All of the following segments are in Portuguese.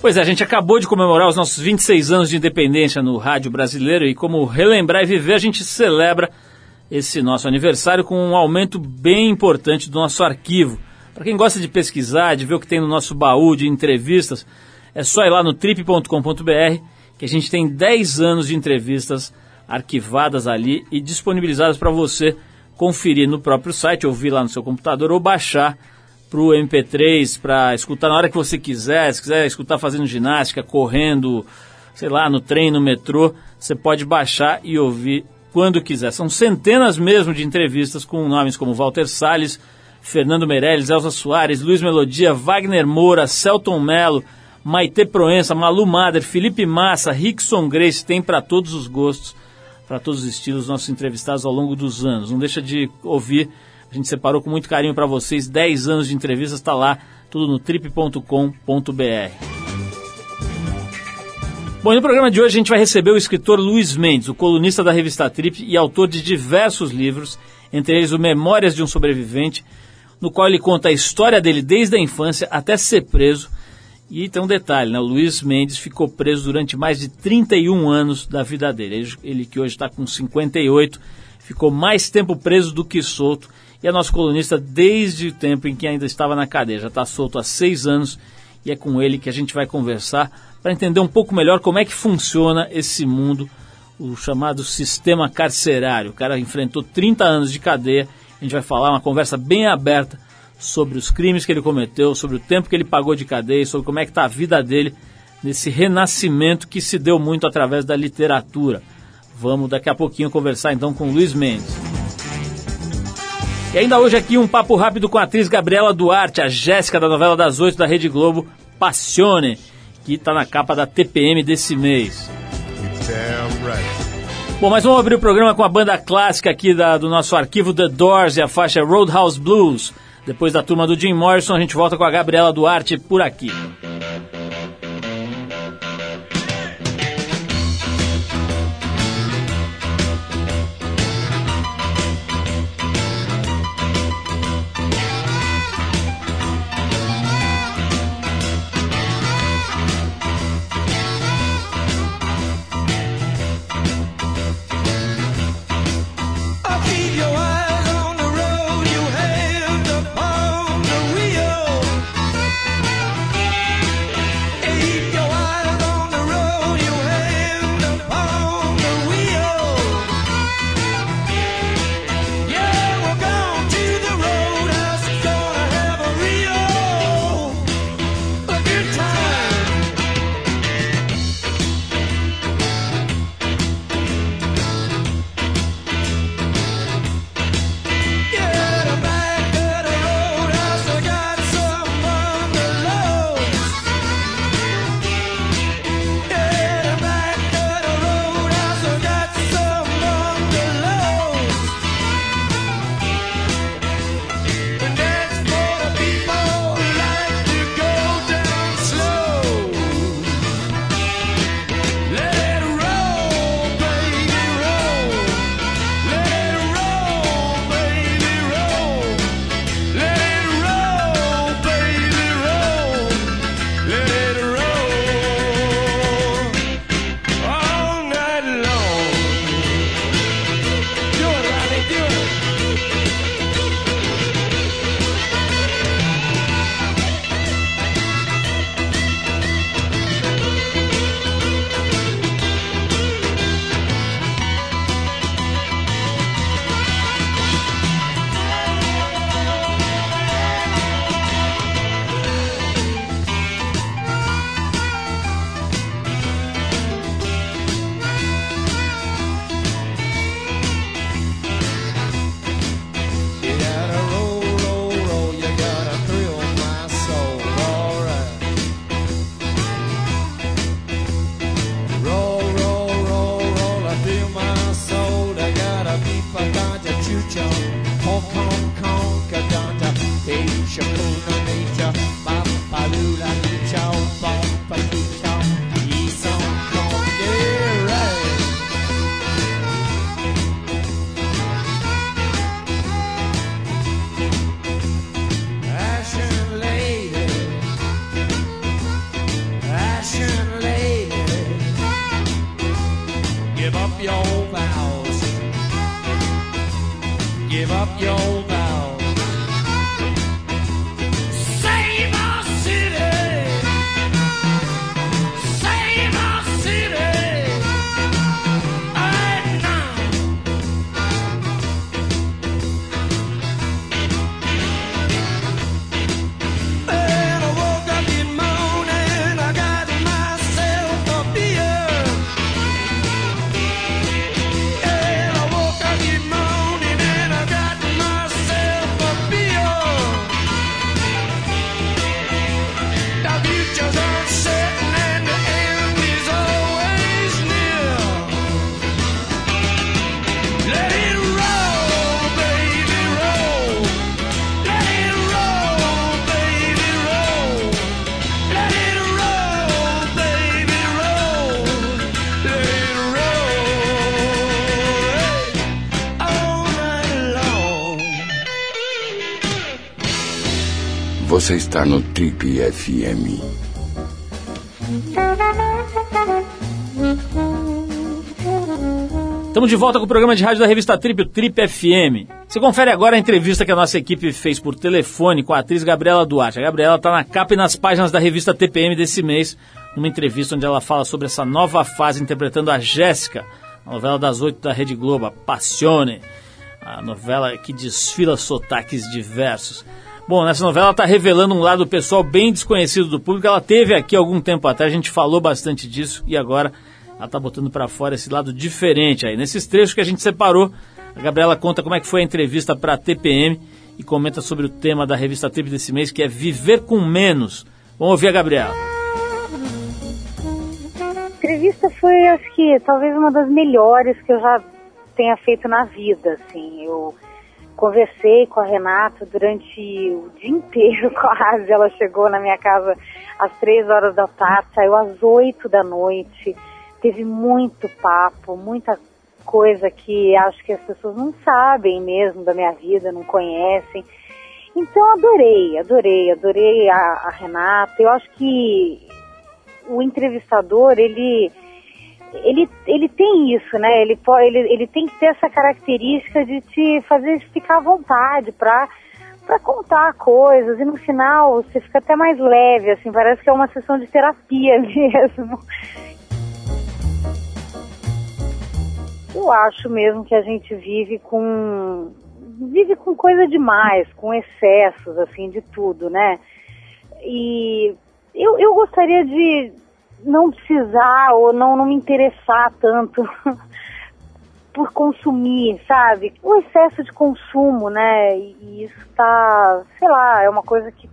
Pois é, a gente acabou de comemorar os nossos 26 anos de independência no rádio brasileiro e como relembrar e viver, a gente celebra esse nosso aniversário com um aumento bem importante do nosso arquivo. Para quem gosta de pesquisar, de ver o que tem no nosso baú de entrevistas, é só ir lá no trip.com.br que a gente tem 10 anos de entrevistas arquivadas ali e disponibilizadas para você conferir no próprio site, ouvir lá no seu computador ou baixar para o MP3 para escutar na hora que você quiser. Se quiser escutar fazendo ginástica, correndo, sei lá, no trem, no metrô, você pode baixar e ouvir quando quiser. São centenas mesmo de entrevistas com nomes como Walter Salles, Fernando Meirelles, Elza Soares, Luiz Melodia, Wagner Moura, Celton Mello, Maite Proença, Malu Mader, Felipe Massa, Rickson Grace, tem para todos os gostos, para todos os estilos, nossos entrevistados ao longo dos anos. Não deixa de ouvir a gente separou com muito carinho para vocês 10 anos de entrevistas, está lá, tudo no trip.com.br. Bom, no programa de hoje a gente vai receber o escritor Luiz Mendes, o colunista da revista Trip e autor de diversos livros, entre eles o Memórias de um Sobrevivente, no qual ele conta a história dele desde a infância até ser preso. E tem um detalhe, né? O Luiz Mendes ficou preso durante mais de 31 anos da vida dele. Ele, que hoje está com 58, ficou mais tempo preso do que solto e é nosso colunista desde o tempo em que ainda estava na cadeia. Já está solto há seis anos e é com ele que a gente vai conversar para entender um pouco melhor como é que funciona esse mundo, o chamado sistema carcerário. O cara enfrentou 30 anos de cadeia. A gente vai falar uma conversa bem aberta sobre os crimes que ele cometeu, sobre o tempo que ele pagou de cadeia, sobre como é que está a vida dele nesse renascimento que se deu muito através da literatura. Vamos daqui a pouquinho conversar então com Luiz Mendes. E ainda hoje aqui um papo rápido com a atriz Gabriela Duarte, a Jéssica da novela das oito da Rede Globo, Passione, que está na capa da TPM desse mês. Bom, mas vamos abrir o programa com a banda clássica aqui da, do nosso arquivo The Doors e a faixa Roadhouse Blues. Depois da turma do Jim Morrison, a gente volta com a Gabriela Duarte por aqui. Você está no Trip FM. Estamos de volta com o programa de rádio da revista Trip, o Trip FM. Você confere agora a entrevista que a nossa equipe fez por telefone com a atriz Gabriela Duarte. A Gabriela está na capa e nas páginas da revista TPM desse mês, numa entrevista onde ela fala sobre essa nova fase interpretando a Jéssica, a novela das oito da Rede Globo, Passione, a novela que desfila sotaques diversos. Bom, nessa novela ela está revelando um lado pessoal bem desconhecido do público. Ela teve aqui algum tempo atrás, a gente falou bastante disso e agora ela está botando para fora esse lado diferente aí. Nesses trechos que a gente separou, a Gabriela conta como é que foi a entrevista para a TPM e comenta sobre o tema da revista Trip desse mês, que é Viver com Menos. Vamos ouvir a Gabriela. A entrevista foi, acho que, talvez uma das melhores que eu já tenha feito na vida, assim. Eu Conversei com a Renata durante o dia inteiro quase. Ela chegou na minha casa às três horas da tarde, saiu às oito da noite. Teve muito papo, muita coisa que acho que as pessoas não sabem mesmo da minha vida, não conhecem. Então adorei, adorei, adorei a, a Renata. Eu acho que o entrevistador, ele ele, ele tem isso, né? Ele, ele, ele tem que ter essa característica de te fazer ficar à vontade para para contar coisas e no final você fica até mais leve, assim, parece que é uma sessão de terapia mesmo. Eu acho mesmo que a gente vive com vive com coisa demais, com excessos assim de tudo, né? E eu, eu gostaria de não precisar ou não, não me interessar tanto por consumir, sabe? O excesso de consumo, né? E isso tá, sei lá, é uma coisa que,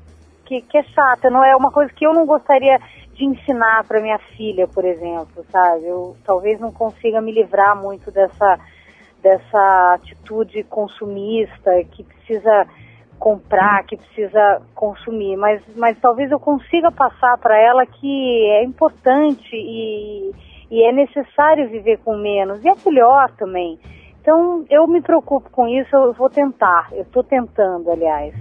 que, que é chata, não é uma coisa que eu não gostaria de ensinar para minha filha, por exemplo, sabe? Eu talvez não consiga me livrar muito dessa dessa atitude consumista que precisa comprar, que precisa consumir, mas, mas talvez eu consiga passar para ela que é importante e, e é necessário viver com menos, e é melhor também. Então eu me preocupo com isso, eu vou tentar, eu estou tentando, aliás.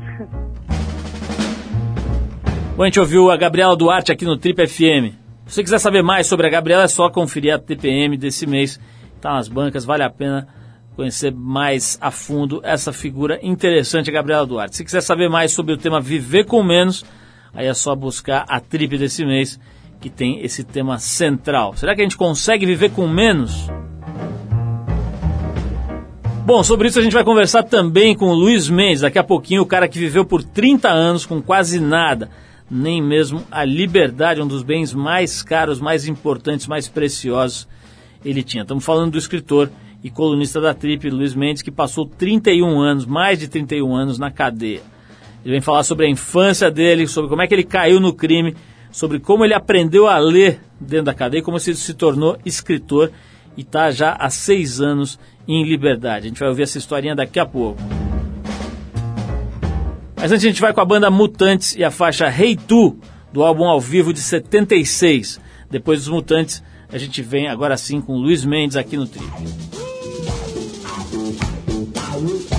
Bom, a gente ouviu a Gabriela Duarte aqui no Trip FM. Se você quiser saber mais sobre a Gabriela, é só conferir a TPM desse mês. Está nas bancas, vale a pena conhecer mais a fundo essa figura interessante, Gabriela Duarte. Se quiser saber mais sobre o tema Viver com Menos, aí é só buscar a trip desse mês, que tem esse tema central. Será que a gente consegue viver com menos? Bom, sobre isso a gente vai conversar também com o Luiz Mendes, daqui a pouquinho, o cara que viveu por 30 anos com quase nada, nem mesmo a liberdade, um dos bens mais caros, mais importantes, mais preciosos, ele tinha. Estamos falando do escritor e colunista da Trip, Luiz Mendes, que passou 31 anos, mais de 31 anos na cadeia. Ele vem falar sobre a infância dele, sobre como é que ele caiu no crime, sobre como ele aprendeu a ler dentro da cadeia, como ele se tornou escritor e está já há seis anos em liberdade. A gente vai ouvir essa historinha daqui a pouco. Mas antes a gente vai com a banda Mutantes e a faixa Hey Tu, do álbum ao vivo de 76. Depois dos Mutantes, a gente vem agora sim com Luiz Mendes aqui no root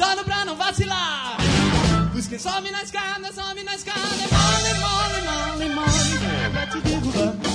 Dando pra não vacilar. Busque some na escada, some na escada, mole, mole, mole, mole, é. vai te derrubar.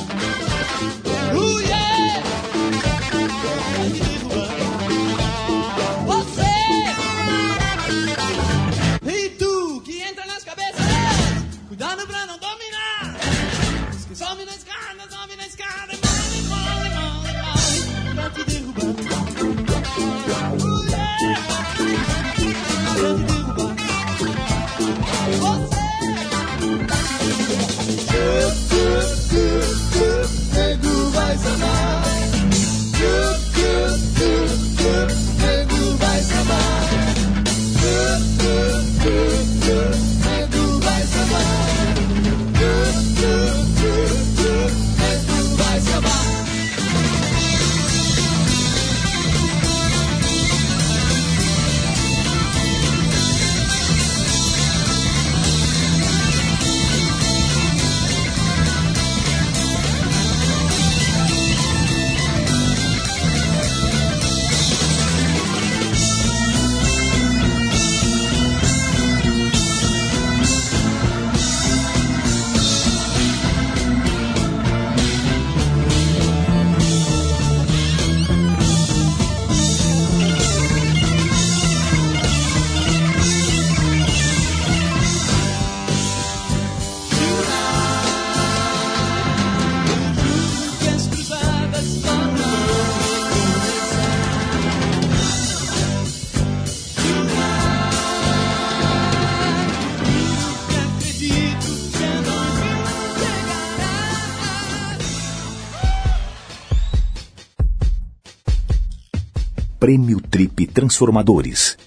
Prêmio Trip Transformadores.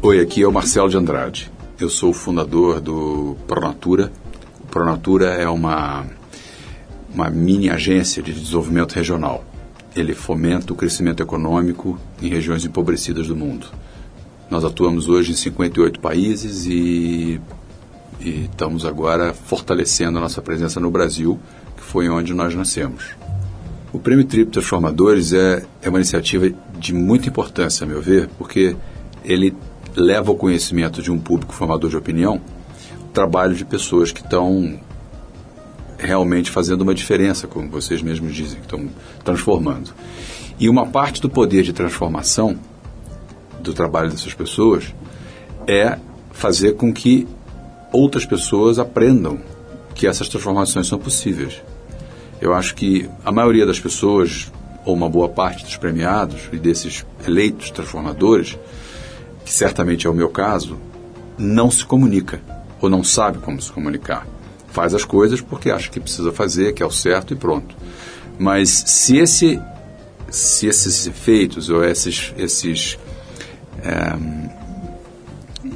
Oi, aqui é o Marcelo de Andrade. Eu sou o fundador do Pronatura. O Pronatura é uma, uma mini agência de desenvolvimento regional. Ele fomenta o crescimento econômico em regiões empobrecidas do mundo. Nós atuamos hoje em 58 países e, e estamos agora fortalecendo a nossa presença no Brasil, foi onde nós nascemos. O Prêmio Trip Transformadores é, é uma iniciativa de muita importância, a meu ver, porque ele leva ao conhecimento de um público formador de opinião o trabalho de pessoas que estão realmente fazendo uma diferença, como vocês mesmos dizem, que estão transformando. E uma parte do poder de transformação do trabalho dessas pessoas é fazer com que outras pessoas aprendam que essas transformações são possíveis. Eu acho que a maioria das pessoas, ou uma boa parte dos premiados e desses eleitos transformadores, que certamente é o meu caso, não se comunica ou não sabe como se comunicar. Faz as coisas porque acha que precisa fazer, que é o certo e pronto. Mas se esse se esses efeitos ou esses esses eh,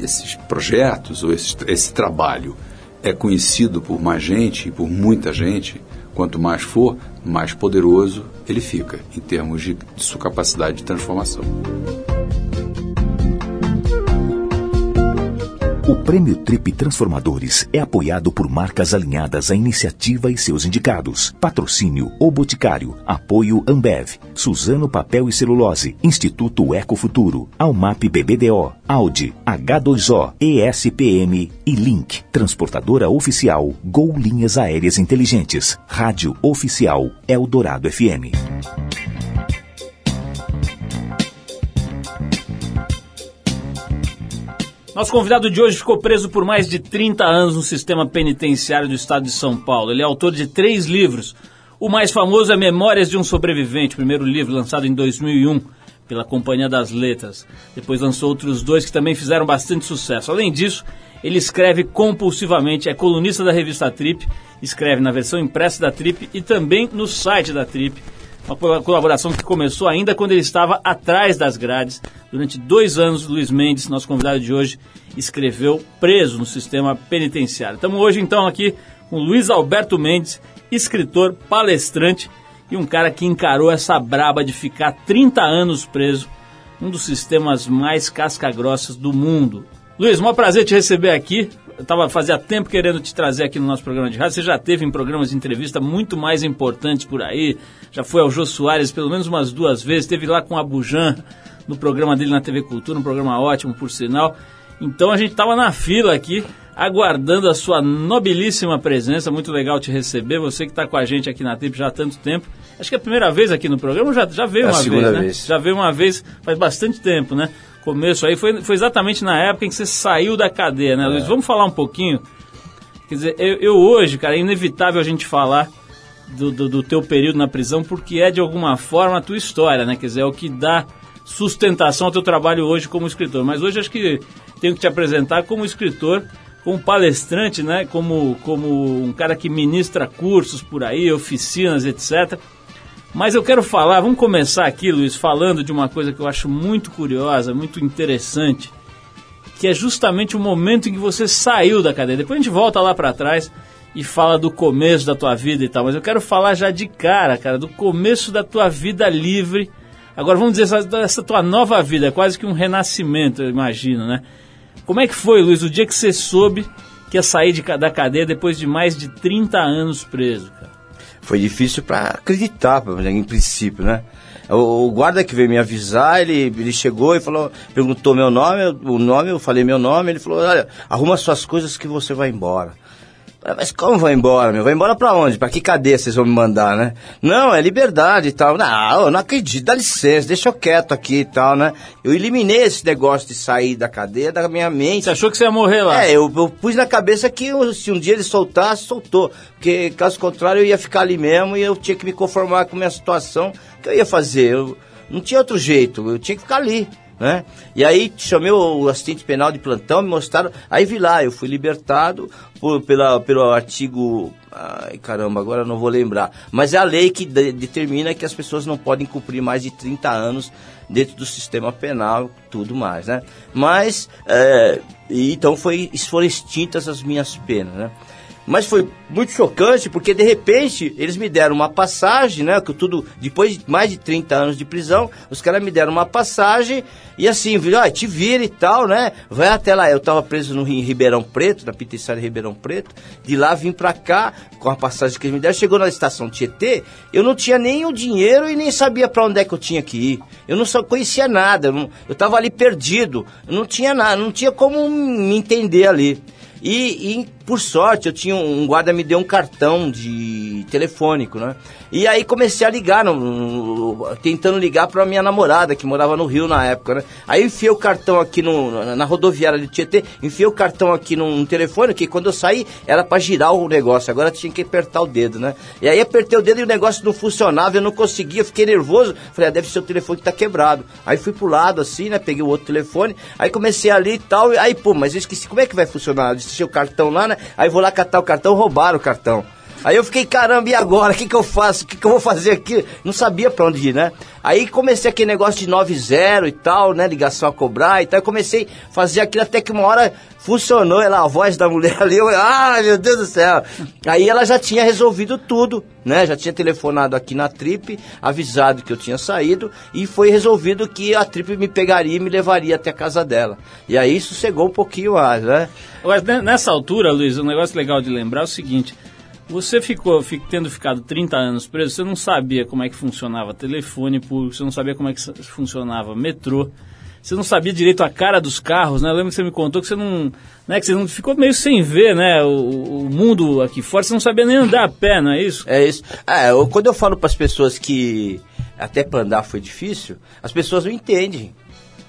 esses projetos ou esse, esse trabalho é conhecido por mais gente e por muita gente, quanto mais for, mais poderoso ele fica em termos de, de sua capacidade de transformação. O Prêmio Trip Transformadores é apoiado por marcas alinhadas à iniciativa e seus indicados. Patrocínio O Boticário. Apoio Ambev. Suzano Papel e Celulose. Instituto Ecofuturo. Almap BBDO. Audi. H2O. ESPM e Link. Transportadora Oficial. Gol Linhas Aéreas Inteligentes. Rádio Oficial Eldorado FM. Nosso convidado de hoje ficou preso por mais de 30 anos no sistema penitenciário do estado de São Paulo. Ele é autor de três livros. O mais famoso é Memórias de um Sobrevivente, primeiro livro lançado em 2001 pela Companhia das Letras. Depois lançou outros dois que também fizeram bastante sucesso. Além disso, ele escreve compulsivamente, é colunista da revista Trip, escreve na versão impressa da Trip e também no site da Trip. Uma colaboração que começou ainda quando ele estava atrás das grades. Durante dois anos, Luiz Mendes, nosso convidado de hoje, escreveu preso no sistema penitenciário. Estamos hoje, então, aqui com Luiz Alberto Mendes, escritor, palestrante e um cara que encarou essa braba de ficar 30 anos preso, um dos sistemas mais casca-grossas do mundo. Luiz, um prazer te receber aqui. Eu tava fazia tempo querendo te trazer aqui no nosso programa de rádio. Você já teve em programas de entrevista muito mais importantes por aí. Já foi ao Jô Soares pelo menos umas duas vezes. Teve lá com a Bujan no programa dele na TV Cultura, um programa ótimo, por sinal. Então a gente tava na fila aqui, aguardando a sua nobilíssima presença. Muito legal te receber. Você que está com a gente aqui na TIP já há tanto tempo. Acho que é a primeira vez aqui no programa, já, já veio É uma vez, né? vez. Já veio uma vez, faz bastante tempo, né? Começo aí, foi, foi exatamente na época em que você saiu da cadeia, né, É. Luiz? Vamos falar um pouquinho. Quer dizer, eu, eu hoje, cara, é inevitável a gente falar do, do, do teu período na prisão, porque é de alguma forma a tua história, né? Quer dizer, é o que dá sustentação ao teu trabalho hoje como escritor. Mas hoje acho que tenho que te apresentar como escritor, como palestrante, né? Como, como um cara que ministra cursos por aí, oficinas, etc. Mas eu quero falar, vamos começar aqui, Luiz, falando de uma coisa que eu acho muito curiosa, muito interessante, que é justamente o momento em que você saiu da cadeia. Depois a gente volta lá para trás e fala do começo da tua vida e tal, mas eu quero falar já de cara, cara, do começo da tua vida livre. Agora vamos dizer essa, essa tua nova vida, é quase que um renascimento, eu imagino, né? Como é que foi, Luiz, o dia que você soube que ia sair de, da cadeia depois de mais de 30 anos preso, cara? Foi difícil para acreditar, em princípio, né? O, o guarda que veio me avisar, ele, ele chegou e falou, perguntou meu nome, o nome, eu falei meu nome, ele falou, olha, arruma suas coisas que você vai embora. Mas como vai embora, meu? Vai embora pra onde? Pra que cadeia vocês vão me mandar, né? Não, é liberdade e tal. Não, eu não acredito, dá licença, deixa eu quieto aqui e tal, né? Eu eliminei esse negócio de sair da cadeia da minha mente. Você achou que você ia morrer lá? É, eu, eu pus na cabeça que eu- se um dia ele soltasse, soltou. Porque caso contrário eu ia ficar ali mesmo e eu tinha que me conformar com a minha situação. O que eu ia fazer? Eu, não tinha outro jeito, eu tinha que ficar ali. Né? E aí chamei o assistente penal de plantão, me mostraram, aí vi lá, eu fui libertado por, pela, pelo artigo, ai caramba, agora não vou lembrar, mas é a lei que de- determina que as pessoas não podem cumprir mais de 30 anos dentro do sistema penal, tudo mais, né? Mas, é, então foi, foram extintas as minhas penas, né? Mas foi muito chocante porque de repente eles me deram uma passagem, né? Que tudo depois de mais de 30 anos de prisão, os caras me deram uma passagem e assim, viu, ah, te vira e tal, né? Vai até lá. Eu tava preso no em Ribeirão Preto, na penitenciária Ribeirão Preto. De lá vim pra cá com a passagem que eles me deram. Chegou na estação Tietê, eu não tinha nem o dinheiro e nem sabia pra onde é que eu tinha que ir. Eu não só conhecia nada, eu, não- eu tava ali perdido. Eu não tinha nada, não tinha como me entender ali. E, e, por sorte, eu tinha um um guarda me deu um cartão de telefônico, né? E aí comecei a ligar, no- no- tentando ligar para minha namorada, que morava no Rio na época, né? Aí enfiei o cartão aqui no, na, na rodoviária de Tietê, enfiei o cartão aqui num telefone, que quando eu saí era para girar o negócio, agora tinha que apertar o dedo, né? E aí apertei o dedo e o negócio não funcionava, eu não conseguia, fiquei nervoso. Falei, ah, deve ser o telefone que tá quebrado. Aí fui pro lado assim, né? Peguei o outro telefone, aí comecei ali e tal, aí, pô, mas eu esqueci, como é que vai funcionar? Eu deixei o cartão lá, né? Aí vou lá catar o cartão, roubaram o cartão. Aí eu fiquei, caramba, e agora? O que, que eu faço? O que, que eu vou fazer aqui? Não sabia pra onde ir, né? Aí comecei aquele negócio de 90 e tal, né? Ligação a cobrar e tal. Eu comecei a fazer aquilo até que uma hora funcionou. Ela, a voz da mulher ali, eu, ai meu Deus do céu. Aí ela já tinha resolvido tudo, né? Já tinha telefonado aqui na Trip, avisado que eu tinha saído e foi resolvido que a Trip me pegaria e me levaria até a casa dela. E aí sossegou um pouquinho mais, né? Ne- nessa altura, Luiz, um negócio legal de lembrar é o seguinte: você ficou, fi- tendo ficado 30 anos preso, você não sabia como é que funcionava telefone público, você não sabia como é que funcionava metrô, você não sabia direito a cara dos carros, né? Eu lembro que você me contou que você não, né, que você não ficou meio sem ver, né, o, o mundo aqui fora, você não sabia nem andar a pé, não é isso? É isso. É, eu- quando eu falo para as pessoas que até para andar foi difícil, as pessoas não entendem.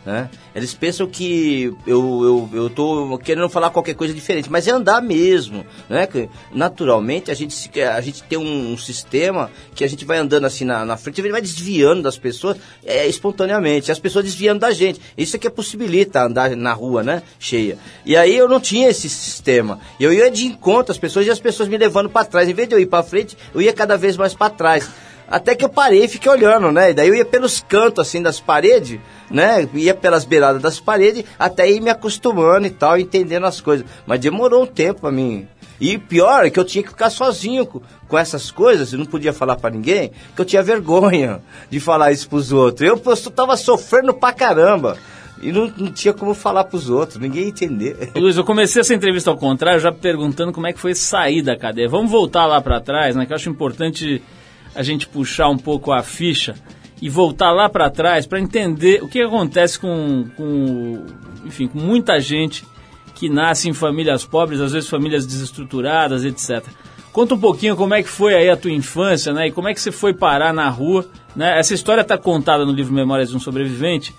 Né? Eles pensam que eu, eu, eu tô querendo falar qualquer coisa diferente, mas é andar mesmo. Né? Naturalmente, a gente, a gente tem um, sistema que a gente vai andando assim na, na frente, ele vai desviando das pessoas é, espontaneamente, as pessoas desviando da gente. Isso é que possibilita andar na rua, né? Cheia. E aí eu não tinha esse sistema. Eu ia de encontro às pessoas e as pessoas me levando para trás. Em vez de eu ir para frente, eu ia cada vez mais para trás. Até que eu parei e fiquei olhando, né? E daí eu ia pelos cantos, assim, das paredes, né? Ia pelas beiradas das paredes, até ir me acostumando e tal, entendendo as coisas. Mas demorou um tempo pra mim. E pior é que eu tinha que ficar sozinho com, com essas coisas, eu não podia falar pra ninguém, que eu tinha vergonha de falar isso pros outros. Eu, eu tava sofrendo pra caramba. E não, não tinha como falar pros outros, ninguém ia entender. Luiz, eu comecei essa entrevista ao contrário, já perguntando como é que foi sair da cadeia. Vamos voltar lá para trás, né? Que eu acho importante a gente puxar um pouco a ficha e voltar lá para trás para entender o que acontece com, com, enfim, com muita gente que nasce em famílias pobres, às vezes famílias desestruturadas, etc. Conta um pouquinho como é que foi aí a tua infância, né? E como é que você foi parar na rua, né? Essa história está contada no livro Memórias de um Sobrevivente,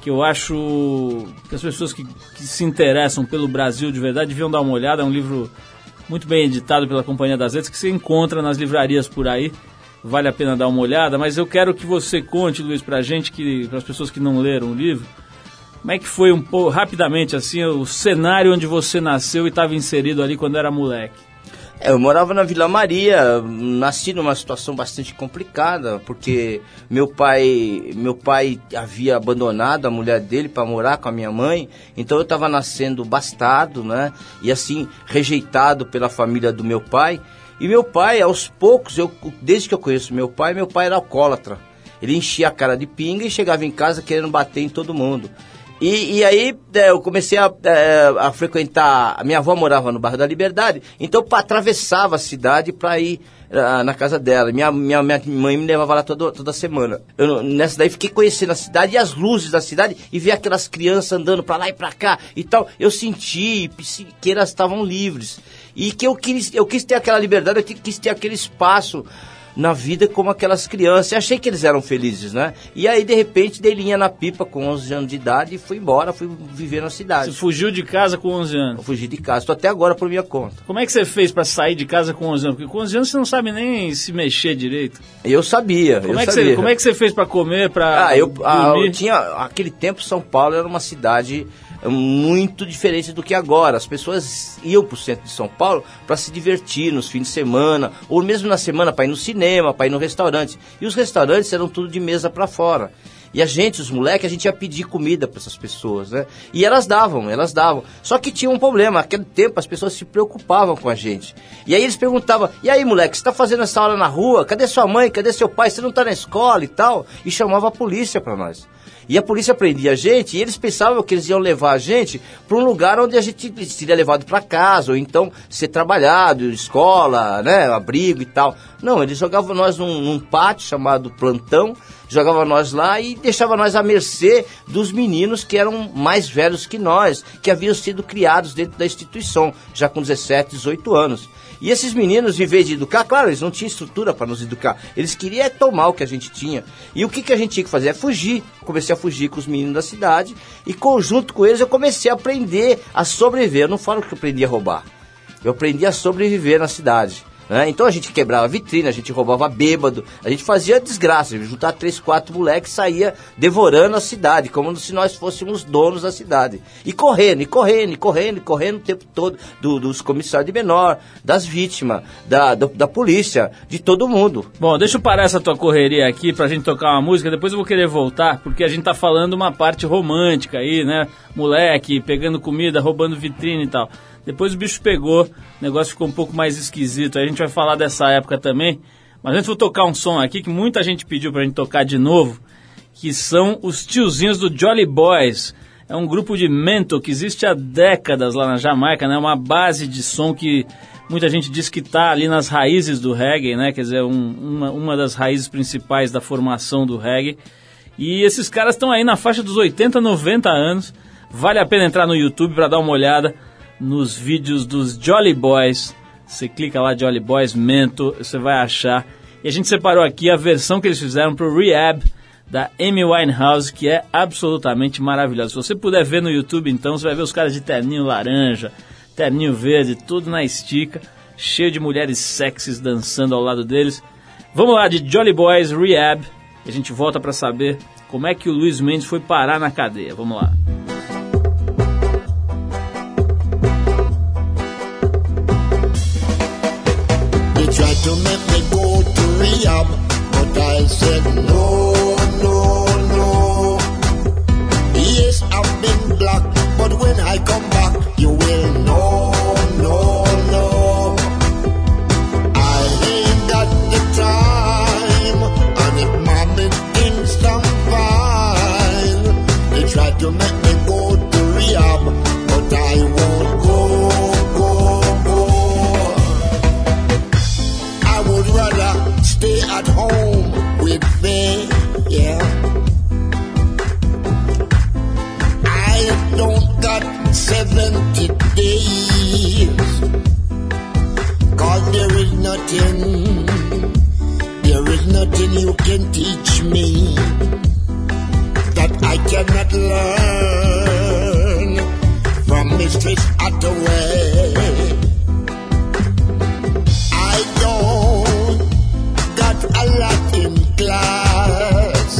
que eu acho que as pessoas que, que se interessam pelo Brasil de verdade deviam dar uma olhada. É um livro muito bem editado pela Companhia das Letras que você encontra nas livrarias por aí. Vale a pena dar uma olhada, mas eu quero que você conte, Luiz, pra gente, que, para as pessoas que não leram o livro, como é que foi um pouco, rapidamente, assim, o cenário onde você nasceu e estava inserido ali quando era moleque? É, eu morava na Vila Maria, nasci numa situação bastante complicada, porque meu pai, meu pai havia abandonado a mulher dele para morar com a minha mãe, então eu estava nascendo bastardo, né? E assim, rejeitado pela família do meu pai. E meu pai, aos poucos, eu, desde que eu conheço meu pai, meu pai era alcoólatra. Ele enchia a cara de pinga e chegava em casa querendo bater em todo mundo. E, e aí é, eu comecei a, é, a, frequentar. A minha avó morava no bairro da Liberdade, então eu atravessava a cidade para ir uh, na casa dela. Minha, minha, minha mãe me levava lá toda, toda semana. Eu, nessa daí fiquei conhecendo a cidade e as luzes da cidade e ver aquelas crianças andando para lá e para cá e tal. Eu senti que elas estavam livres. E que eu quis, eu quis ter aquela liberdade, eu quis ter aquele espaço na vida como aquelas crianças. Eu achei que eles eram felizes, né? E aí, de repente, dei linha na pipa com 11 anos de idade e fui embora, fui viver na cidade. Você fugiu de casa com 11 anos? Eu fugi de casa, estou até agora por minha conta. Como é que você fez para sair de casa com 11 anos? Porque com 11 anos você não sabe nem se mexer direito. Eu sabia, como eu é que sabia. Você, como é que você fez para comer, para ah, eu, ah, eu tinha, aquele tempo São Paulo era uma cidade muito diferente do que agora. As pessoas iam para o centro de São Paulo para se divertir nos fins de semana, ou mesmo na semana para ir no cinema, para ir no restaurante. E os restaurantes eram tudo de mesa para fora. E a gente, os moleques, a gente ia pedir comida para essas pessoas, né? E elas davam, elas davam. Só que tinha um problema, naquele tempo as pessoas se preocupavam com a gente. E aí eles perguntavam, e aí moleque, você está fazendo essa aula na rua? Cadê sua mãe? Cadê seu pai? Você não está na escola e tal? E chamava a polícia para nós. E a polícia prendia a gente e eles pensavam que eles iam levar a gente para um lugar onde a gente seria levado para casa, ou então ser trabalhado, escola, né, abrigo e tal. Não, eles jogavam nós num, num pátio chamado plantão, jogavam nós lá e deixavam nós à mercê dos meninos que eram mais velhos que nós, que haviam sido criados dentro da instituição, já com 17, 18 anos. E esses meninos, em vez de educar, claro, eles não tinham estrutura para nos educar. Eles queriam tomar o que a gente tinha. E o que, que a gente tinha que fazer? É fugir. Comecei a fugir com os meninos da cidade. E conjunto com eles eu comecei a aprender a sobreviver. Eu não falo que eu aprendi a roubar. Eu aprendi a sobreviver na cidade. Né? Então a gente quebrava vitrine, a gente roubava bêbado, a gente fazia desgraça, juntar três, quatro moleques saía devorando a cidade, como se nós fôssemos donos da cidade. E correndo, e correndo, e correndo, e correndo o tempo todo do, dos comissários de menor, das vítimas, da, da, da, polícia, de todo mundo. Bom, deixa eu parar essa tua correria aqui pra gente tocar uma música, depois eu vou querer voltar, porque a gente tá falando uma parte romântica aí, né? Moleque, pegando comida, roubando vitrine e tal. Depois o bicho pegou, o negócio ficou um pouco mais esquisito. A gente vai falar dessa época também. Mas antes vou tocar um som aqui que muita gente pediu pra gente tocar de novo, que são os tiozinhos do Jolly Boys. É um grupo de mental que existe há décadas lá na Jamaica, né? Uma base de som que muita gente diz que está ali nas raízes do reggae, né? Quer dizer, um, uma, uma das raízes principais da formação do reggae. E esses caras estão aí na faixa dos 80, 90 anos. Vale a pena entrar no YouTube para dar uma olhada nos vídeos dos Jolly Boys. Você clica lá, Jolly Boys Mento, você vai achar. E a gente separou aqui a versão que eles fizeram para o Rehab da Amy Winehouse, que é absolutamente maravilhosa. Se você puder ver no YouTube, então, você vai ver os caras de terninho laranja, terninho verde, tudo na estica, cheio de mulheres sexys dançando ao lado deles. Vamos lá, de Jolly Boys Rehab. E a gente volta para saber como é que o Luiz Mendes foi parar na cadeia. Vamos lá. To make me go to rehab. But I said no, no, no. Yes, I've been black, but when I come nothing, there is nothing you can teach me that I cannot learn from Mistress Hathaway. I don't got a lot in class,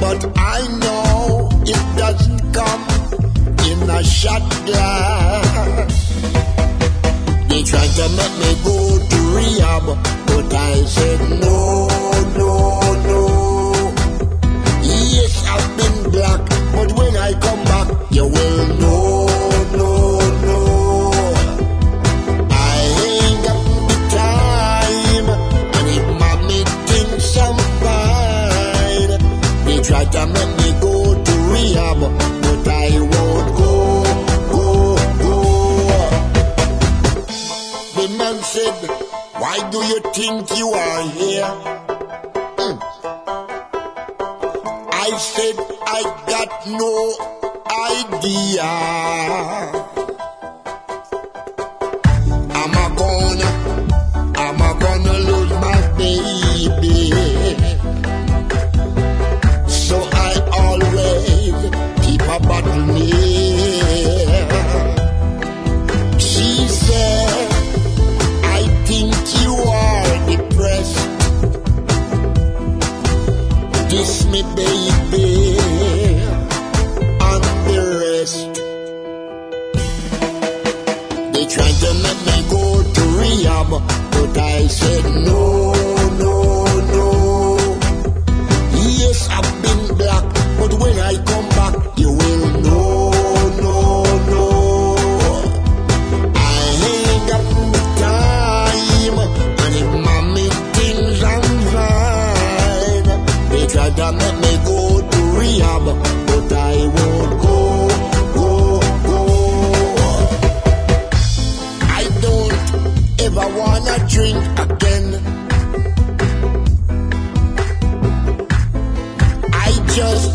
but I know it doesn't come in a shot glass. They tried to make me go to rehab, but I said no, no, no. Yes, I've been black, but when I come back, you will know, no, no. I ain't got the time, and if mommy thinks I'm fine, they try to make me do you think you are here? Hmm. I said, I got no idea. Rehab, but I won't go, go, go. I don't ever wanna drink again. I just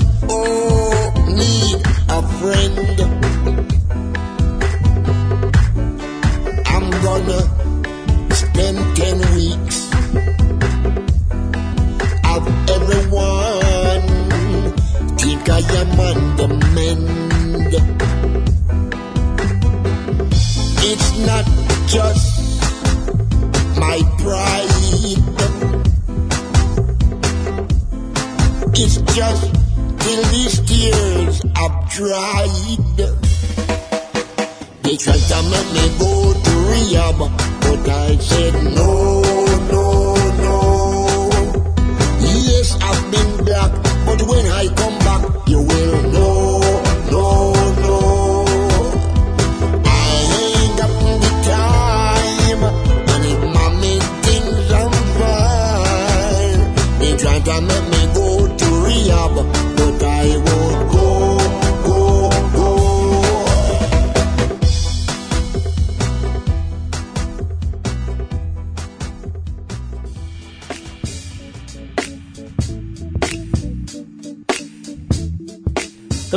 dried. They tried to make me go to rehab, but I said no, no, no. Yes, I've been black, but when I come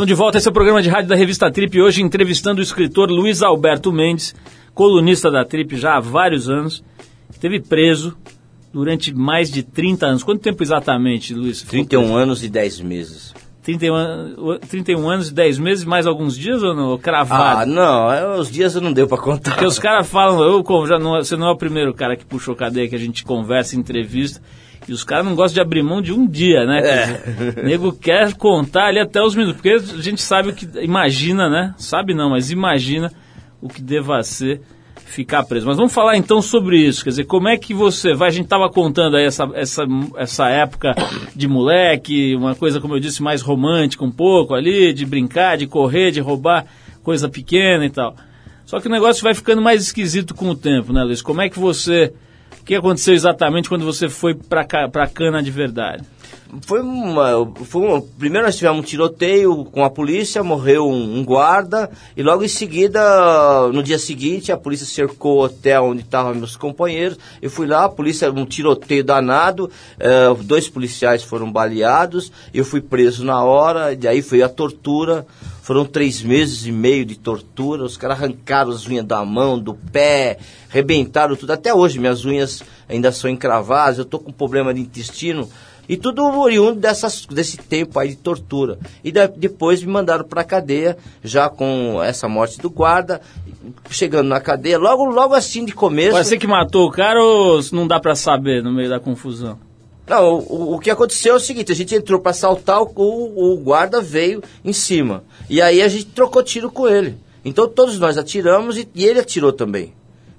Estamos de volta, esse é o programa de rádio da revista Trip, hoje entrevistando o escritor Luiz Alberto Mendes, colunista da Trip já há vários anos, esteve preso durante mais de 30 anos. Quanto tempo exatamente, Luiz? Ficou 31 preso? anos e 10 meses. 31, an- 31 anos e 10 meses, mais alguns dias ou não? Cravado? Ah, não, é, os dias não deu pra contar. Porque os caras falam, eu, já não, você não é o primeiro cara que puxou cadeia que a gente conversa, entrevista, e os caras não gostam de abrir mão de um dia, né? Dizer, o nego quer contar ali até os minutos, porque a gente sabe o que, imagina, né? Sabe não, mas imagina o que deva ser ficar preso. Mas vamos falar então sobre isso, quer dizer, como é que você vai, a gente estava contando aí essa, essa, essa época de moleque, uma coisa, como eu disse, mais romântica um pouco ali, de brincar, de correr, de roubar coisa pequena e tal. Só que o negócio vai ficando mais esquisito com o tempo, né, Luiz? Como é que você. O que aconteceu exatamente quando você foi pra, ca- pra cana de verdade? Foi uma, foi uma- Primeiro nós tivemos um tiroteio com a polícia, morreu um, um guarda, e logo em seguida, no dia seguinte, a polícia cercou o hotel onde estavam meus companheiros. Eu fui lá, a polícia, um tiroteio danado, eh, dois policiais foram baleados, eu fui preso na hora, e daí foi a tortura. Foram três meses e meio de tortura, os caras arrancaram as unhas da mão, do pé, rebentaram tudo. Até hoje minhas unhas ainda são encravadas, eu tô com problema de intestino. E tudo oriundo dessas, desse tempo aí de tortura. E da- depois me mandaram para cadeia, já com essa morte do guarda, chegando na cadeia, logo, logo assim de começo. Pode ser que matou o cara ou não dá pra saber no meio da confusão? Não, o, o que aconteceu é o seguinte, a gente entrou para assaltar, o, o, o guarda veio em cima. E aí a gente trocou tiro com ele. Então todos nós atiramos e, e ele atirou também.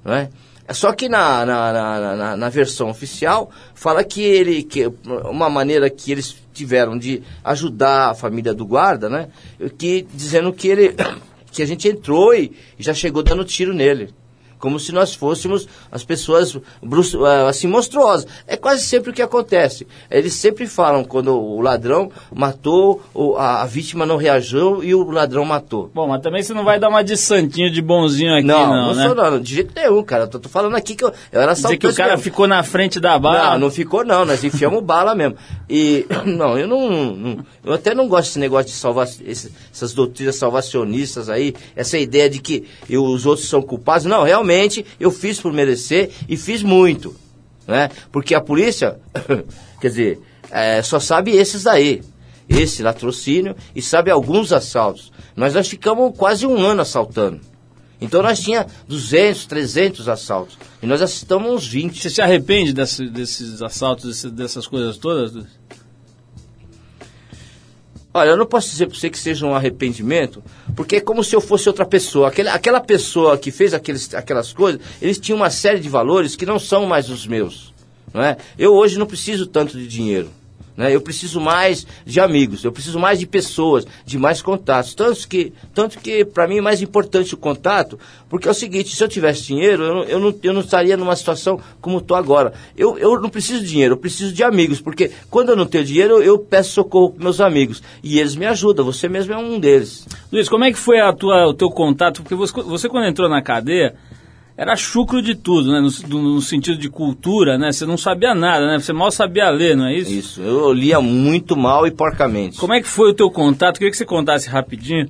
Não é? É Só que na, na, na, na- na versão oficial fala que ele. Que uma maneira que eles tiveram de ajudar a família do guarda, né? Que, dizendo que ele. que a gente entrou e já chegou dando tiro nele como se nós fôssemos as pessoas ah, assim monstruosas. É quase sempre o que acontece. Eles sempre falam quando o ladrão matou, a, vítima não reagiu e o ladrão matou. Bom, mas também você não vai dar uma de santinho de bonzinho aqui, não, não, não, né? sou não, de jeito nenhum, cara. Eu tô, tô falando aqui que eu, eu era Dizer que o assaltante cara mesmo. ficou na frente da bala. Não, não ficou não, nós enfiamos bala mesmo. E, não, eu não, não- eu até não gosto desse negócio de salvar, esse- essas doutrinas salvacionistas aí, essa ideia de que os outros são culpados. Não, realmente, eu fiz por merecer e fiz muito, né? Porque a polícia, quer dizer, é, só sabe esses daí. Esse latrocínio e sabe alguns assaltos. Nós, nós ficamos quase um ano assaltando. Então nós tinha 200, 300 assaltos. E nós assistamos uns 20. Você se arrepende desse- desses assaltos, dessas coisas todas? Olha, eu não posso dizer para você que seja um arrependimento, porque é como se eu fosse outra pessoa. Aquela, aquela pessoa que fez aqueles, aquelas coisas, eles tinham uma série de valores que não são mais os meus. Não é? Eu hoje não preciso tanto de dinheiro. Né? Eu preciso mais de amigos, eu preciso mais de pessoas, de mais contatos. Tanto que, tanto que para mim é mais importante o contato, porque é o seguinte, se eu tivesse dinheiro, eu não, eu não, eu não estaria numa situação como estou agora. Eu, eu não preciso de dinheiro, eu preciso de amigos, porque quando eu não tenho dinheiro, eu, eu peço socorro para meus amigos. E eles me ajudam, você mesmo é um deles. Luiz, como é que foi a tua, o teu contato? Porque você, você quando entrou na cadeia, era chucro de tudo, né? No, no sentido de cultura, né? Você não sabia nada, né? Você mal sabia ler, não é isso? Isso, eu lia muito mal e porcamente. Como é que foi o teu contato? Queria que você contasse rapidinho.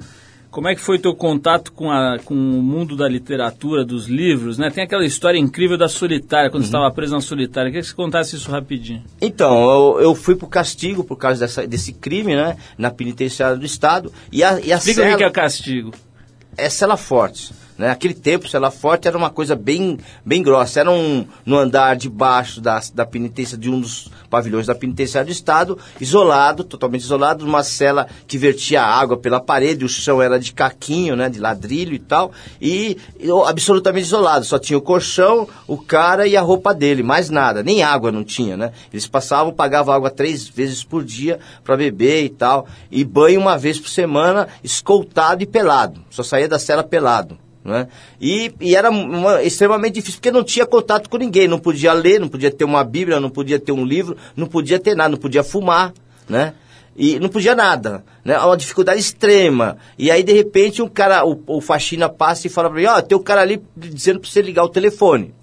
Como é que foi o teu contato com, a, com o mundo da literatura, dos livros, né? Tem aquela história incrível da solitária, quando você estava preso na solitária. Queria que você contasse isso rapidinho. Então, eu, eu fui pro castigo por causa dessa, desse crime, né? Na penitenciária do Estado. E a, e a Explica o cela, que é castigo. é cela forte. Né? Naquele tempo, cela forte era uma coisa bem, bem grossa. Era um, no andar de baixo da, da penitência, de um dos pavilhões da penitenciária do Estado, isolado, totalmente isolado, numa cela que vertia água pela parede, o chão era de caquinho, né? De ladrilho e tal, e, e absolutamente isolado. Só tinha o colchão, o cara e a roupa dele, mais nada. Nem água não tinha, né? Eles passavam, pagavam água três vezes por dia para beber e tal, e banho uma vez por semana, escoltado e pelado. Só saía da cela pelado. Né? E, e era uma- extremamente difícil, porque não tinha contato com ninguém, não podia ler, não podia ter uma Bíblia, não podia ter um livro, não podia ter nada, não podia fumar, né? E não podia nada, né? Uma dificuldade extrema. E aí, de repente, um cara, o, o faxina passa e fala pra mim, ó, tem um cara ali dizendo pra você ligar o telefone.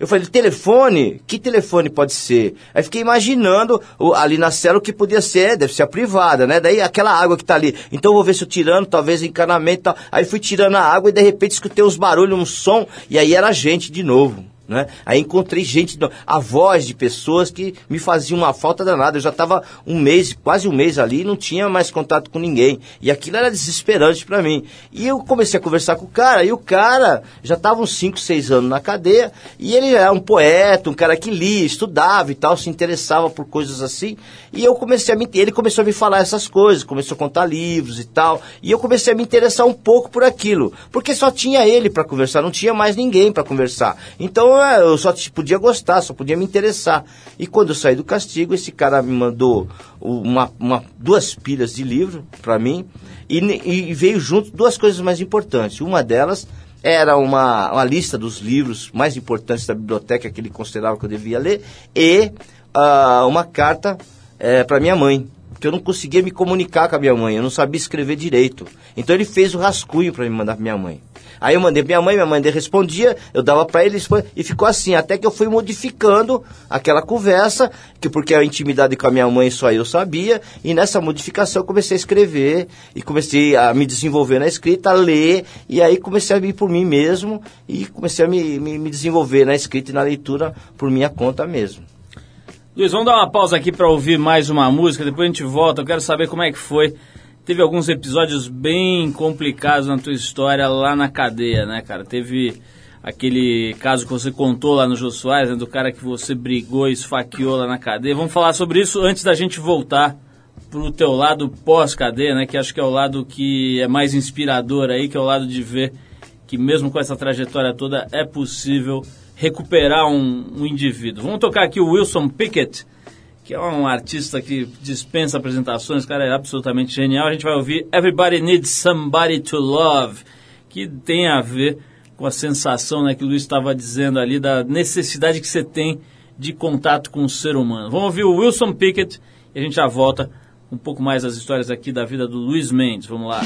Eu falei, telefone? Que telefone pode ser? Aí fiquei imaginando ali na cela o que podia ser, deve ser a privada, né? Daí aquela água que tá ali. Então eu vou ver se eu tirando, talvez encanamento e tal. Aí fui tirando a água e de repente escutei uns barulhos, um som, e aí era gente de novo. Né? Aí encontrei gente, a voz de pessoas que me faziam uma falta danada. Eu já estava um mês, quase um mês ali, não tinha mais contato com ninguém. E aquilo era desesperante para mim. E eu comecei a conversar com o cara, e o cara já estava uns 5, 6 anos na cadeia, e ele era um poeta, um cara que lia, estudava e tal, se interessava por coisas assim. E eu comecei a me, ele começou a me falar essas coisas, começou a contar livros e tal, e eu comecei a me interessar um pouco por aquilo, porque só tinha ele para conversar, não tinha mais ninguém para conversar. Então eu só podia gostar, só podia me interessar. E quando eu saí do castigo, esse cara me mandou uma, uma- duas pilhas de livro para mim e, e veio junto duas coisas mais importantes. Uma delas era uma, uma lista dos livros mais importantes da biblioteca que ele considerava que eu devia ler e ah, uma carta é, para minha mãe. Porque eu não conseguia me comunicar com a minha mãe, eu não sabia escrever direito. Então ele fez o rascunho para me mandar pra minha mãe. Aí eu mandei pra minha mãe, minha mãe respondia, eu dava para ele e ficou assim, até que eu fui modificando aquela conversa, que porque a intimidade com a minha mãe só eu sabia, e nessa modificação eu comecei a escrever e comecei a me desenvolver na escrita, a ler, e aí comecei a vir por mim mesmo e comecei a me, me, me desenvolver na escrita e na leitura por minha conta mesmo. Luiz, vamos dar uma pausa aqui para ouvir mais uma música, depois a gente volta. Eu quero saber como é que foi. Teve alguns episódios bem complicados na tua história lá na cadeia, né, cara? Teve aquele caso que você contou lá no Jô Soares, né, do cara que você brigou e esfaqueou lá na cadeia. Vamos falar sobre isso antes da gente voltar pro teu lado pós-cadeia, né? Que acho que é o lado que é mais inspirador aí, que é o lado de ver que mesmo com essa trajetória toda é possível recuperar um, um indivíduo. Vamos tocar aqui o Wilson Pickett, que é um artista que dispensa apresentações, cara é absolutamente genial. A gente vai ouvir Everybody Needs Somebody to Love, que tem a ver com a sensação né, que o Luiz estava dizendo ali, da necessidade que você tem de contato com o ser humano. Vamos ouvir o Wilson Pickett e a gente já volta um pouco mais das histórias aqui da vida do Luiz Mendes. Vamos lá.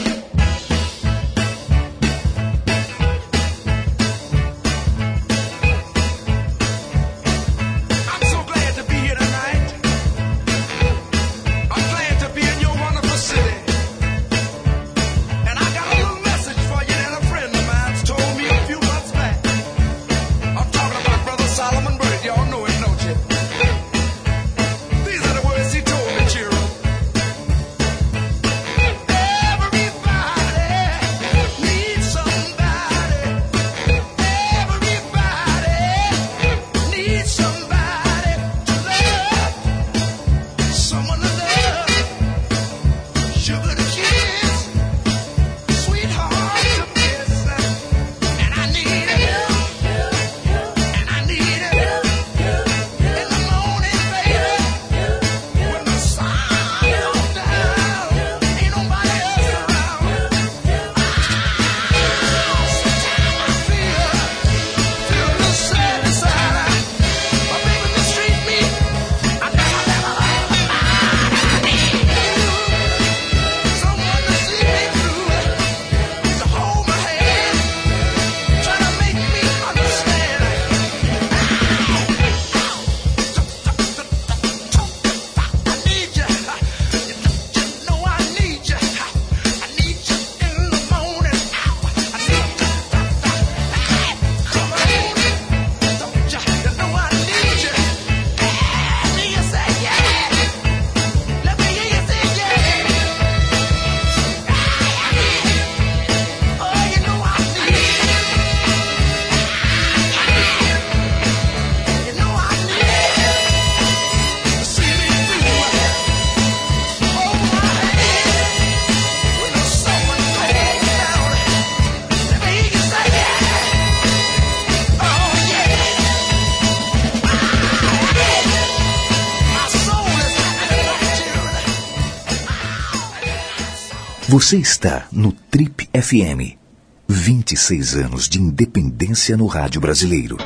Você está no Trip FM. 26 anos de independência no rádio brasileiro.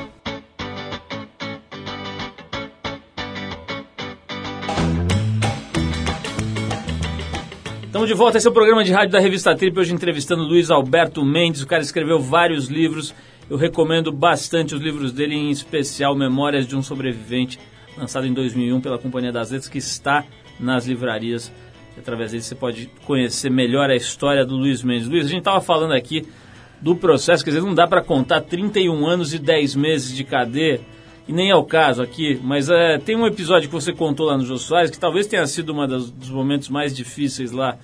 Estamos de volta, esse é o programa de rádio da revista Trip, hoje entrevistando Luiz Alberto Mendes, o cara escreveu vários livros, eu recomendo bastante os livros dele, em especial Memórias de um Sobrevivente, lançado em 2001 pela Companhia das Letras, que está nas livrarias, através dele você pode conhecer melhor a história do Luiz Mendes. Luiz, a gente estava falando aqui do processo, quer dizer, não dá para contar 31 anos e 10 meses de cadeia, e nem é o caso aqui, mas é, tem um episódio que você contou lá no Jô Soares, que talvez tenha sido um dos momentos mais difíceis lá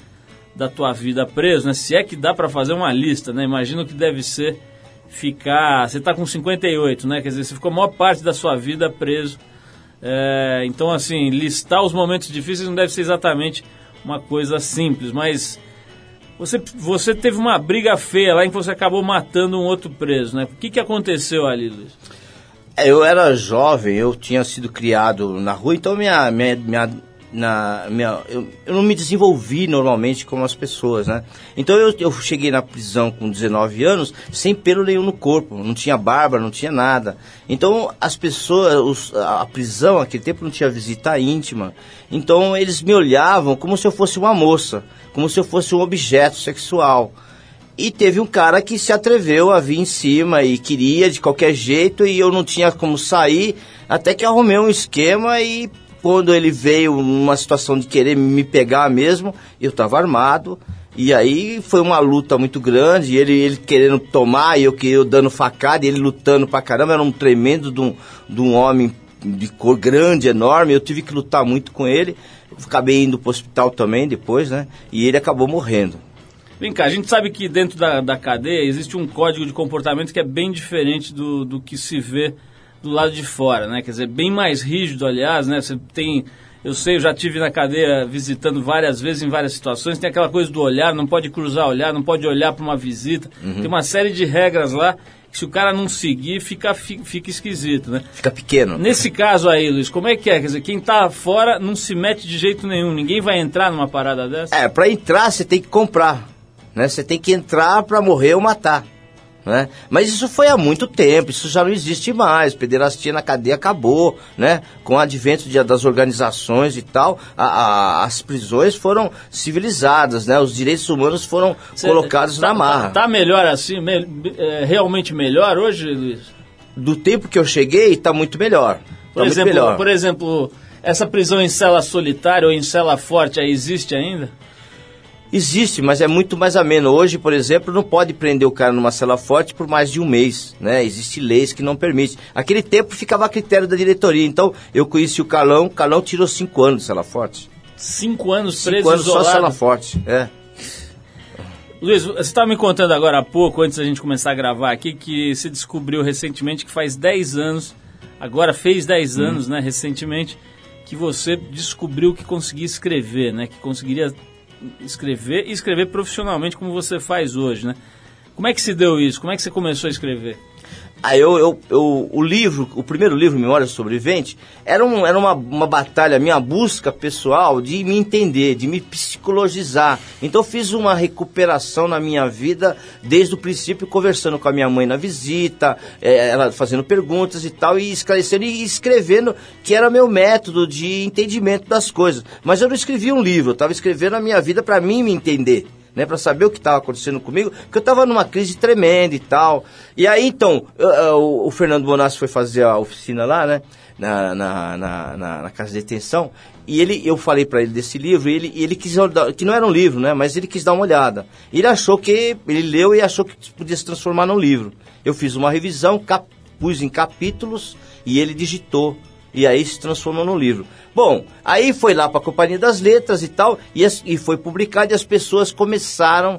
da tua vida preso, né? Se é que dá para fazer uma lista, né? Imagino que deve ser ficar... Você está com 58, né? Quer dizer, você ficou a maior parte da sua vida preso. É, então, assim, listar os momentos difíceis não deve ser exatamente uma coisa simples, mas... Você, você teve uma briga feia lá em que você acabou matando um outro preso, né? O que, que aconteceu ali, Luiz? É, Eu era jovem, eu tinha sido criado na rua, então minha, minha, minha, na minha, eu, eu não me desenvolvi normalmente como as pessoas, né? Então eu, eu cheguei na prisão com 19 anos sem pelo nenhum no corpo, não tinha barba, não tinha nada. Então as pessoas, os, a, prisão naquele tempo não tinha visita íntima. Então eles me olhavam como se eu fosse uma moça, como se eu fosse um objeto sexual. E teve um cara que se atreveu a vir em cima e queria de qualquer jeito e eu não tinha como sair, até que arrumei um esquema e quando ele veio numa situação de querer me pegar mesmo, eu estava armado. E aí foi uma luta muito grande, ele, ele querendo tomar e eu, eu dando facada, e ele lutando pra caramba, era um tremendo de um, de um homem de cor grande, enorme, eu tive que lutar muito com ele. Acabei indo pro hospital também depois, né? E ele acabou morrendo. Vem cá, a gente sabe que dentro da, da cadeia existe um código de comportamento que é bem diferente do, do que se vê do lado de fora, né? Quer dizer, bem mais rígido, aliás, né? Você tem, eu sei, eu já tive na cadeia visitando várias vezes em várias situações, tem aquela coisa do olhar, não pode cruzar olhar, não pode olhar para uma visita. Tem uma série de regras lá que se o cara não seguir, fica, fica, esquisito, né? Fica pequeno. Nesse caso aí, Luiz, como é que é? Quer dizer, quem tá fora não se mete de jeito nenhum, ninguém vai entrar numa parada dessa? É, pra entrar você tem que comprar, né? Você tem que entrar pra morrer ou matar, né? Mas isso foi há muito tempo, isso já não existe mais. Pederastia na cadeia acabou, né? Com o advento de- das organizações e tal, a- a- as prisões foram civilizadas, né? Os direitos humanos foram Cê- colocados tá, na marra. Tá, tá melhor assim, me- é, realmente melhor hoje, Luiz? Do tempo que eu cheguei, tá muito melhor. Tá Por muito exemplo, melhor. por exemplo, essa prisão em cela solitária ou em cela forte existe ainda? Existe, mas é muito mais ameno. Hoje, por exemplo, não pode prender o cara numa cela forte por mais de um mês, né? Existem leis que não permitem. Aquele tempo ficava a critério da diretoria. Então, eu conheci o Calão, o Calão tirou cinco anos de cela forte. Cinco anos preso Cinco anos só isolado. cela forte, é. Luiz, você estava me contando agora há pouco, antes da gente começar a gravar aqui, que se descobriu recentemente que faz 10 anos, agora fez 10 Hum. anos, né, recentemente, que você descobriu que conseguia escrever, né, que conseguiria escrever e escrever profissionalmente como você faz hoje, né? Como é que se deu isso? Como é que você começou a escrever? Aí eu, eu, eu- o livro, o primeiro livro, Memória Sobrevivente, era, um, era uma, uma batalha, minha busca pessoal de me entender, de me psicologizar. Então eu fiz uma recuperação na minha vida desde o princípio, conversando com a minha mãe na visita, eh, ela fazendo perguntas e tal, e esclarecendo e escrevendo, que era meu método de entendimento das coisas. Mas eu não escrevia um livro, eu estava escrevendo a minha vida para mim me entender né, para saber o que estava acontecendo comigo, porque eu estava numa crise tremenda e tal. E aí, então, eu- eu- o, Fernando Bonassi foi fazer a oficina lá, né, na, na, na, na- na casa de detenção, e ele, eu falei para ele desse livro, e ele, ele quis, que não era um livro, né, mas ele quis dar uma olhada. Ele achou que, ele leu e achou que podia se transformar num livro. Eu fiz uma revisão, cap, pus em capítulos, e ele digitou. E aí se transformou num livro. Bom, aí foi lá para a Companhia das Letras e tal, e, as- e foi publicado e as pessoas começaram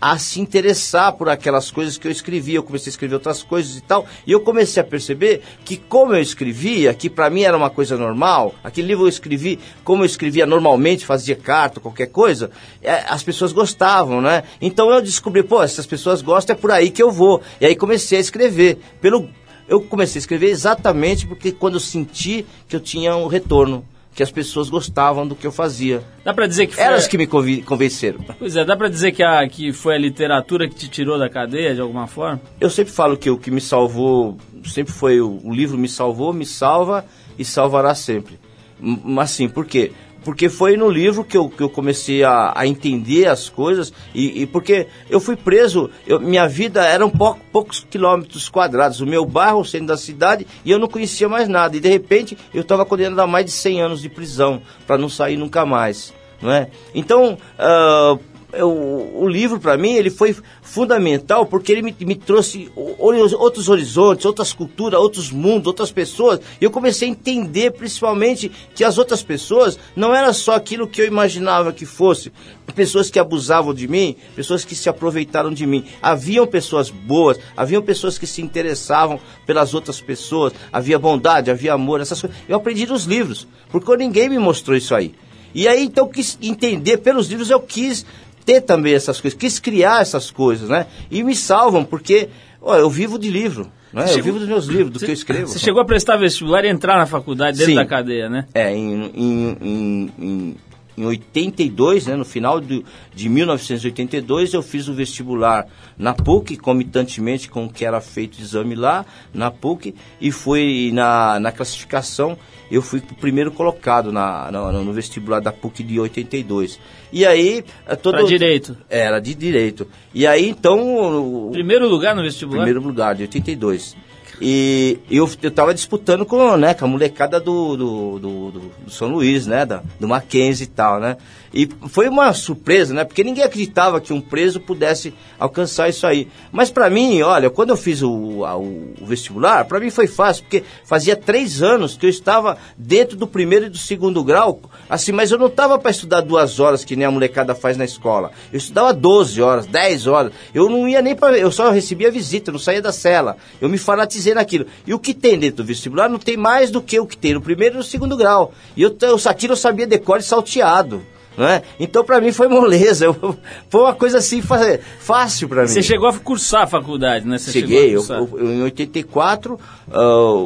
a se interessar por aquelas coisas que eu escrevia. Eu comecei a escrever outras coisas e tal, e eu comecei a perceber que como eu escrevia, que para mim era uma coisa normal, aquele livro eu escrevi como eu escrevia normalmente, fazia carta, qualquer coisa, é, as pessoas gostavam, né? Então eu descobri, pô, se as pessoas gostam é por aí que eu vou. E aí comecei a escrever pelo eu comecei a escrever exatamente porque quando eu senti que eu tinha um retorno, que as pessoas gostavam do que eu fazia. Dá pra dizer que foi... Elas que me convenceram. Pois é, dá pra dizer que, a, que foi a literatura que te tirou da cadeia, de alguma forma? Eu sempre falo que o que me salvou, sempre foi o, o livro me salvou, me salva e salvará sempre. Mas assim, por quê? Porque foi no livro que eu, que eu comecei a, a entender as coisas e, e porque eu fui preso, eu- minha vida eram pou, poucos quilômetros quadrados, o meu bairro, o centro da cidade, e eu não conhecia mais nada. E de repente eu estava condenado a mais de 100 anos de prisão para não sair nunca mais. Não é? Então, ah, eu- o livro para mim ele foi fundamental porque ele me, me trouxe outros horizontes, outras culturas, outros mundos, outras pessoas. E eu comecei a entender principalmente que as outras pessoas não era só aquilo que eu imaginava que fosse. Pessoas que abusavam de mim, pessoas que se aproveitaram de mim. Haviam pessoas boas, haviam pessoas que se interessavam pelas outras pessoas, havia bondade, havia amor, essas coisas. Eu aprendi nos livros, porque ninguém me mostrou isso aí. E aí então quis entender pelos livros, eu quis ter também essas coisas, quis criar essas coisas, né? E me salvam, porque Ó, eu vivo de livro, né? Eu chegou- vivo dos meus livros, do que eu escrevo. Você chegou a prestar vestibular e entrar na faculdade dentro Sim. da cadeia, né? É, em, em, em, em, em 82, né, no final do, de 1982, eu fiz o vestibular na PUC, comitantemente com o que era feito o exame lá, na PUC, e foi na, na classificação, eu fui o primeiro colocado na, na- no vestibular da PUC de 82. E aí... eh, Todo, Pra direito. Era, de direito. E aí, então... o- Primeiro lugar no vestibular? Primeiro lugar, de 82. E eu, eu tava disputando com, né, com a molecada do, do, do, do- São Luís, né? Da, do Mackenzie e tal, né? E foi uma surpresa, né? Porque ninguém acreditava que um preso pudesse alcançar isso aí. Mas pra mim, olha, quando eu fiz o, a- o, vestibular, pra mim foi fácil, porque fazia três anos que eu estava dentro do primeiro e do segundo grau, assim, mas eu não tava para estudar duas horas, que nem a molecada faz na escola. Eu estudava 12 horas, 10 horas. Eu não ia nem para. Eu só recebia visita, não saía da cela. Eu me fanatizei naquilo. E o que tem dentro do vestibular não tem mais do que o que tem no primeiro e no segundo grau. E eu, eu aquilo eu sabia decore salteado. Né? Então, pra mim, foi moleza. Eu- foi uma coisa assim fácil pra mim. Você chegou a cursar a faculdade, né? Você Cheguei, eu, a eu- em 84, ah,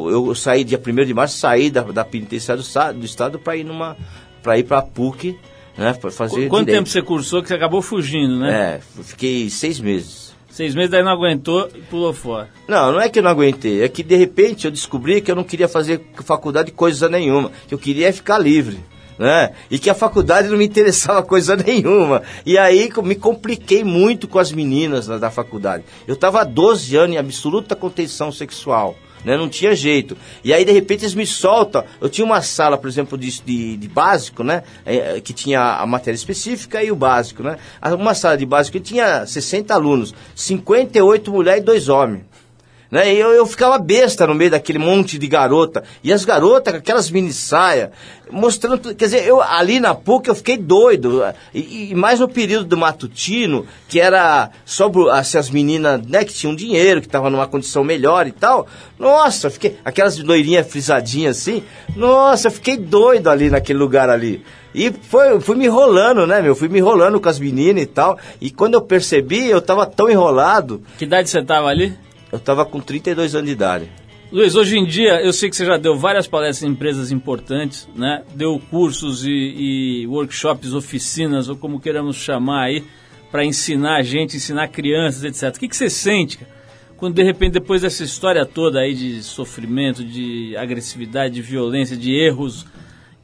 eu saí dia 1 de março, saí da, da penitenciária do, do estado para ir numa para ir para PUC, né, para fazer Qu- Quanto direito. tempo você cursou que você acabou fugindo, né? É, fiquei seis meses. Seis meses, daí não aguentou e pulou fora. Não, não é que eu não aguentei, é que de repente eu descobri que eu não queria fazer faculdade coisa nenhuma, que eu queria ficar livre. Né? E que a faculdade não me interessava coisa nenhuma. E aí me compliquei muito com as meninas da, da faculdade. Eu estava há 12 anos em absoluta contenção sexual. Né? Não tinha jeito. E aí, de repente, eles me soltam. Eu tinha uma sala, por exemplo, de, de, de básico, né? É, que tinha a matéria específica e o básico, né? Uma sala de básico que tinha 60 alunos, 58 mulheres e dois homens. Né? E eu, eu ficava besta no meio daquele monte de garota. E as garotas com aquelas mini saia, mostrando tudo. Quer dizer, eu ali na PUC eu fiquei doido. E, e mais no período do matutino, que era só assim, as meninas né, que tinham dinheiro, que estavam numa condição melhor e tal. Nossa, fiquei. Aquelas loirinhas frisadinhas assim. Nossa, eu fiquei doido ali naquele lugar ali. E foi, fui me enrolando, né, meu? Fui me enrolando com as meninas e tal. E quando eu percebi, eu tava tão enrolado. Que idade você estava ali? Eu tava com 32 anos de idade. Luiz, hoje em dia, eu sei que você já deu várias palestras em empresas importantes, né? Deu cursos e, e workshops, oficinas, ou como queiramos chamar aí, para ensinar a gente, ensinar crianças, etc. O que, que você sente cara, quando, de repente, depois dessa história toda aí de sofrimento, de agressividade, de violência, de erros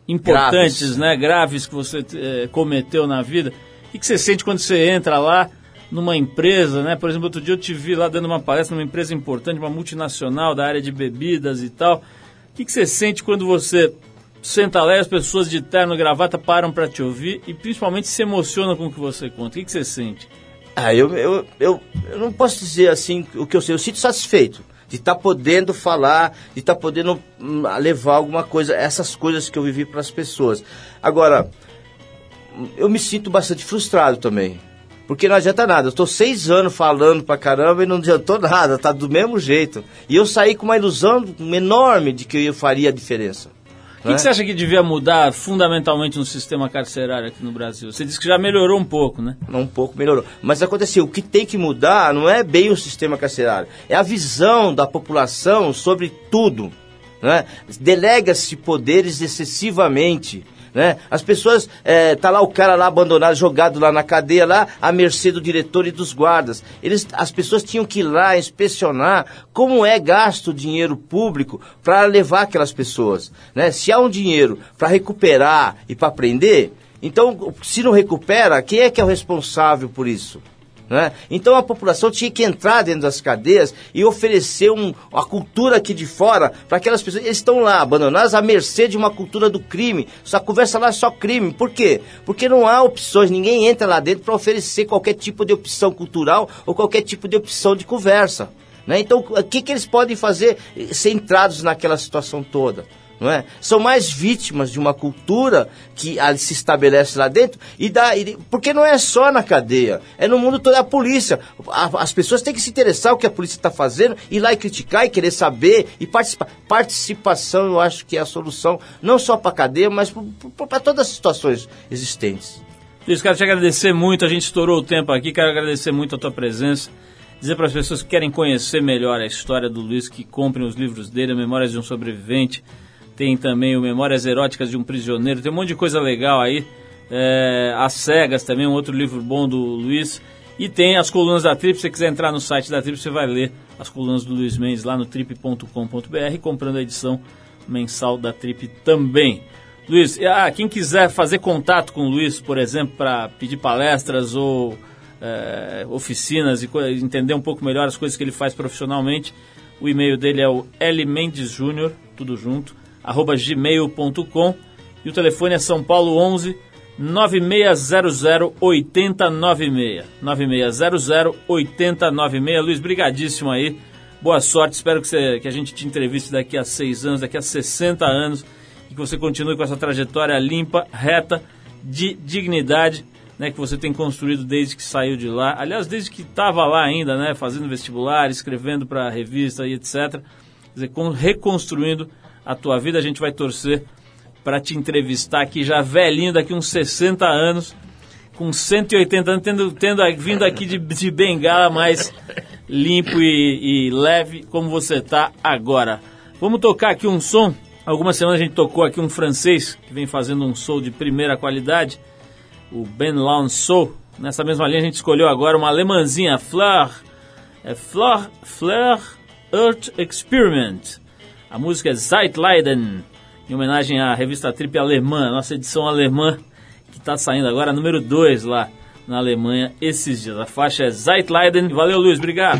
importantes, Graves. né? Graves que você eh, cometeu na vida, o que, que você sente quando você entra lá numa empresa, né? Por exemplo, outro dia eu te vi lá dando uma palestra numa empresa importante, uma multinacional da área de bebidas e tal. O que, que você sente quando você senta lá e as pessoas de terno gravata param para te ouvir e principalmente se emocionam com o que você conta? O que, que você sente? Ah, eu, eu, eu, eu não posso dizer assim o que eu sei. Eu sinto satisfeito de estar podendo falar, de estar podendo hum, levar alguma coisa, essas coisas que eu vivi para as pessoas. Agora, eu me sinto bastante frustrado também. Porque não adianta nada. Eu estou seis anos falando pra caramba e não adiantou nada. Tá do mesmo jeito. E eu saí com uma ilusão enorme de que eu faria a diferença. O que, que você acha que devia mudar fundamentalmente no sistema carcerário aqui no Brasil? Você disse que já melhorou um pouco, né? um pouco melhorou. Mas aconteceu, o que tem que mudar não é bem o sistema carcerário, é a visão da população sobre tudo. Né? Delega-se poderes excessivamente. Né? As pessoas, é, tá lá o cara lá abandonado, jogado lá na cadeia, lá à mercê do diretor e dos guardas. Eles, as pessoas tinham que ir lá inspecionar como é gasto o dinheiro público para levar aquelas pessoas. Né? Se há um dinheiro para recuperar e para prender, então, se não recupera, quem é que é o responsável por isso? Né? Então a população tinha que entrar dentro das cadeias e oferecer um, a cultura aqui de fora para aquelas pessoas. Eles estão lá abandonadas à mercê de uma cultura do crime. Só conversa lá é só crime. Por quê? Porque não há opções. Ninguém entra lá dentro para oferecer qualquer tipo de opção cultural ou qualquer tipo de opção de conversa. Né? Então, o que, que eles podem fazer centrados naquela situação toda? Não é? São mais vítimas de uma cultura que se estabelece lá dentro e dá, e- porque não é só na cadeia, é no mundo todo é a polícia. A- as pessoas têm que se interessar o que a polícia está fazendo, ir lá e criticar e querer saber e participar. Participação, eu acho que é a solução, não só para a cadeia, mas para todas as situações existentes. Luiz, quero te agradecer muito. A gente estourou o tempo aqui. Quero agradecer muito a tua presença. Dizer para as pessoas que querem conhecer melhor a história do Luiz que comprem os livros dele, Memórias de um Sobrevivente. Tem também o Memórias Eróticas de um Prisioneiro. Tem um monte de coisa legal aí. É, As Cegas também, um outro livro bom do Luiz. E tem as colunas da Trip. Se você quiser entrar no site da Trip, você vai ler as colunas do Luiz Mendes lá no trip.com.br, comprando a edição mensal da Trip também. Luiz, ah, quem quiser fazer contato com o Luiz, por exemplo, para pedir palestras ou é, oficinas e entender um pouco melhor as coisas que ele faz profissionalmente, o e-mail dele é o lmendesjunior, tudo junto, arroba gmail.com e o telefone é São Paulo 11 9600 8096. 9600 8096. Luiz, brigadíssimo aí. Boa sorte. Espero que, você, que a gente te entreviste daqui a seis anos, daqui a 60 anos e que você continue com essa trajetória limpa, reta, de dignidade, né, que você tem construído desde que saiu de lá. Aliás, desde que estava lá ainda, né, fazendo vestibular, escrevendo para revista e etc. Quer dizer, con- reconstruindo a tua vida. A gente vai torcer para te entrevistar aqui já velhinho, daqui uns 60 anos, com 180 anos, tendo, tendo vindo aqui de, de bengala mais limpo e, e leve como você tá agora. Vamos tocar aqui um som. Algumas semanas a gente tocou aqui um francês que vem fazendo um soul de primeira qualidade, o Ben Lawn Soul. Nessa mesma linha a gente escolheu agora uma alemãzinha, Fleur, é Fleur, Fleur Earth Experiment. A música é Zeitleiden, em homenagem à revista Trip alemã, nossa edição alemã, que está saindo agora, número 2 lá na Alemanha esses dias. A faixa é Zeitleiden. Valeu, Luiz, obrigado.